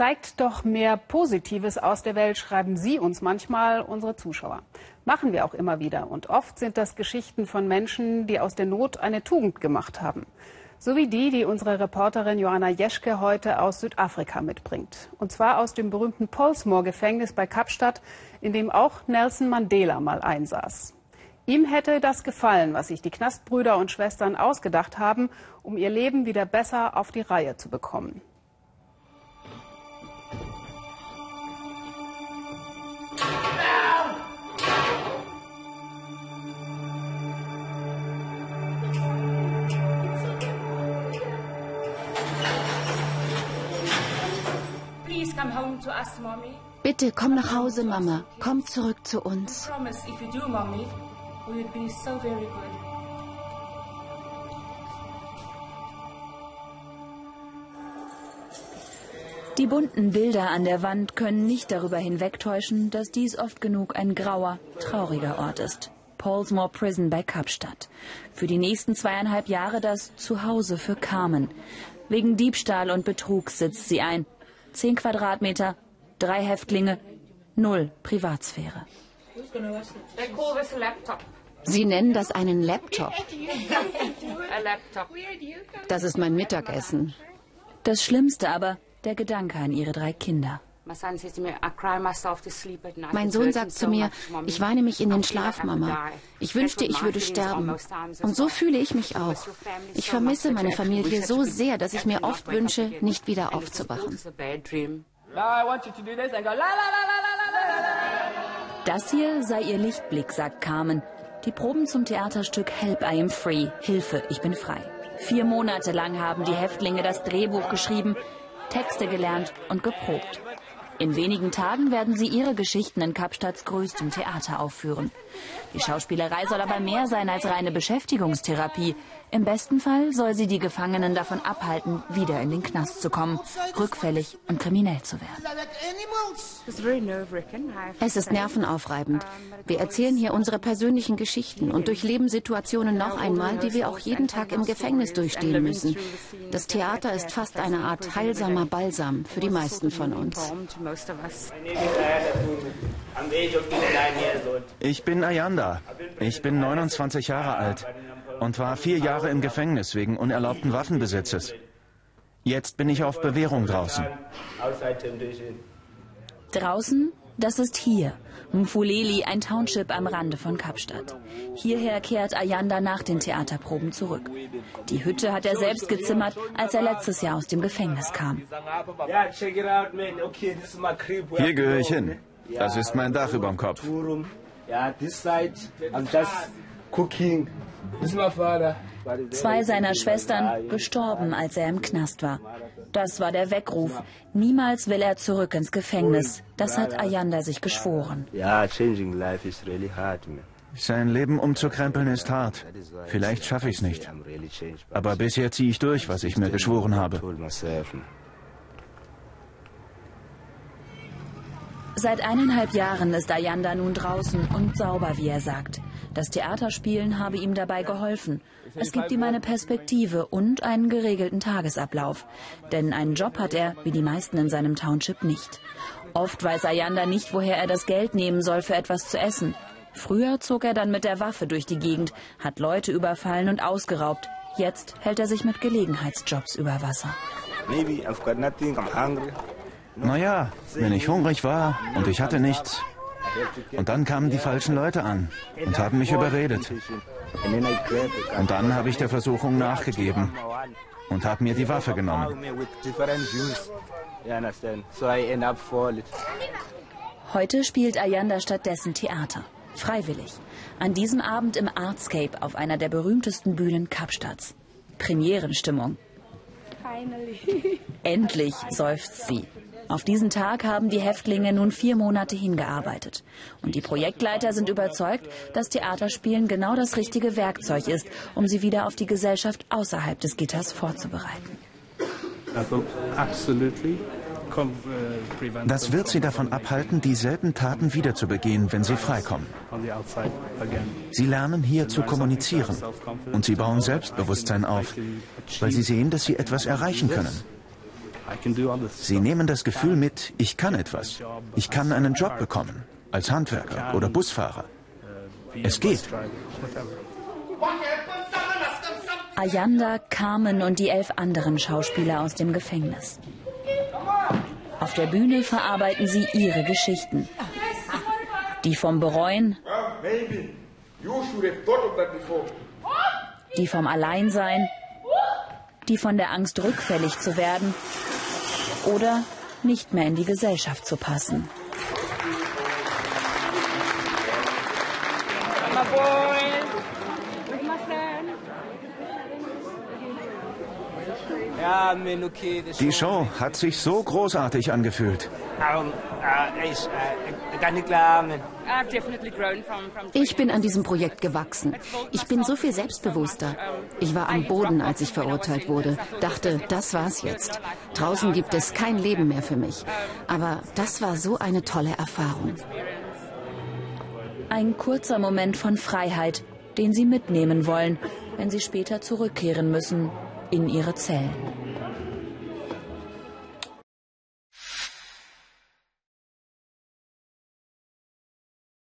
Zeigt doch mehr Positives aus der Welt, schreiben Sie uns manchmal, unsere Zuschauer. Machen wir auch immer wieder. Und oft sind das Geschichten von Menschen, die aus der Not eine Tugend gemacht haben. So wie die, die unsere Reporterin Johanna Jeschke heute aus Südafrika mitbringt. Und zwar aus dem berühmten Polsmoor-Gefängnis bei Kapstadt, in dem auch Nelson Mandela mal einsaß. Ihm hätte das gefallen, was sich die Knastbrüder und Schwestern ausgedacht haben, um ihr Leben wieder besser auf die Reihe zu bekommen. Bitte komm nach Hause, Mama. Komm zurück zu uns. Die bunten Bilder an der Wand können nicht darüber hinwegtäuschen, dass dies oft genug ein grauer, trauriger Ort ist. Paulsmoor Prison bei Kapstadt. Für die nächsten zweieinhalb Jahre das Zuhause für Carmen. Wegen Diebstahl und Betrug sitzt sie ein. Zehn Quadratmeter, drei Häftlinge, null Privatsphäre. Sie nennen das einen Laptop. Das ist mein Mittagessen. Das Schlimmste aber, der Gedanke an ihre drei Kinder. Mein Sohn sagt zu mir, ich weine mich in den Schlaf, Mama. Ich wünschte, ich würde sterben. Und so fühle ich mich auch. Ich vermisse meine Familie so sehr, dass ich mir oft wünsche, nicht wieder aufzuwachen. Das hier sei ihr Lichtblick, sagt Carmen. Die Proben zum Theaterstück Help I Am Free, Hilfe, ich bin frei. Vier Monate lang haben die Häftlinge das Drehbuch geschrieben, Texte gelernt und geprobt. In wenigen Tagen werden sie ihre Geschichten in Kapstadts größtem Theater aufführen. Die Schauspielerei soll aber mehr sein als reine Beschäftigungstherapie. Im besten Fall soll sie die Gefangenen davon abhalten, wieder in den Knast zu kommen, rückfällig und kriminell zu werden. Es ist nervenaufreibend. Wir erzählen hier unsere persönlichen Geschichten und durchleben Situationen noch einmal, die wir auch jeden Tag im Gefängnis durchstehen müssen. Das Theater ist fast eine Art heilsamer Balsam für die meisten von uns. Ich bin Ayanda. Ich bin 29 Jahre alt und war vier Jahre im Gefängnis wegen unerlaubten Waffenbesitzes. Jetzt bin ich auf Bewährung draußen. Draußen, das ist hier. Mfuleli, ein Township am Rande von Kapstadt. Hierher kehrt Ayanda nach den Theaterproben zurück. Die Hütte hat er selbst gezimmert, als er letztes Jahr aus dem Gefängnis kam. Hier gehöre ich hin. Das ist mein Dach über dem Kopf. Zwei seiner Schwestern gestorben, als er im Knast war. Das war der Weckruf. Niemals will er zurück ins Gefängnis. Das hat Ayanda sich geschworen. Sein Leben umzukrempeln ist hart. Vielleicht schaffe ich es nicht. Aber bisher ziehe ich durch, was ich mir geschworen habe. Seit eineinhalb Jahren ist Ayanda nun draußen und sauber, wie er sagt. Das Theaterspielen habe ihm dabei geholfen. Es gibt ihm eine Perspektive und einen geregelten Tagesablauf. Denn einen Job hat er, wie die meisten in seinem Township, nicht. Oft weiß Ayanda nicht, woher er das Geld nehmen soll für etwas zu essen. Früher zog er dann mit der Waffe durch die Gegend, hat Leute überfallen und ausgeraubt. Jetzt hält er sich mit Gelegenheitsjobs über Wasser. Naja, wenn ich hungrig war und ich hatte nichts. Und dann kamen die falschen Leute an und haben mich überredet. Und dann habe ich der Versuchung nachgegeben und habe mir die Waffe genommen. Heute spielt Ayanda stattdessen Theater. Freiwillig. An diesem Abend im Artscape auf einer der berühmtesten Bühnen Kapstadts. Premierenstimmung. Endlich, seufzt sie. Auf diesen Tag haben die Häftlinge nun vier Monate hingearbeitet. Und die Projektleiter sind überzeugt, dass Theaterspielen genau das richtige Werkzeug ist, um sie wieder auf die Gesellschaft außerhalb des Gitters vorzubereiten. Das wird sie davon abhalten, dieselben Taten wieder zu begehen, wenn sie freikommen. Sie lernen hier zu kommunizieren und sie bauen Selbstbewusstsein auf, weil sie sehen, dass sie etwas erreichen können. Sie nehmen das Gefühl mit, ich kann etwas. Ich kann einen Job bekommen, als Handwerker oder Busfahrer. Es geht. Ayanda, Carmen und die elf anderen Schauspieler aus dem Gefängnis. Auf der Bühne verarbeiten sie ihre Geschichten. Die vom Bereuen, die vom Alleinsein, die von der Angst rückfällig zu werden oder nicht mehr in die Gesellschaft zu passen. Die Show hat sich so großartig angefühlt. Ich bin an diesem Projekt gewachsen. Ich bin so viel selbstbewusster. Ich war am Boden, als ich verurteilt wurde. Dachte, das war's jetzt. Draußen gibt es kein Leben mehr für mich. Aber das war so eine tolle Erfahrung. Ein kurzer Moment von Freiheit, den sie mitnehmen wollen, wenn sie später zurückkehren müssen in ihre Zellen.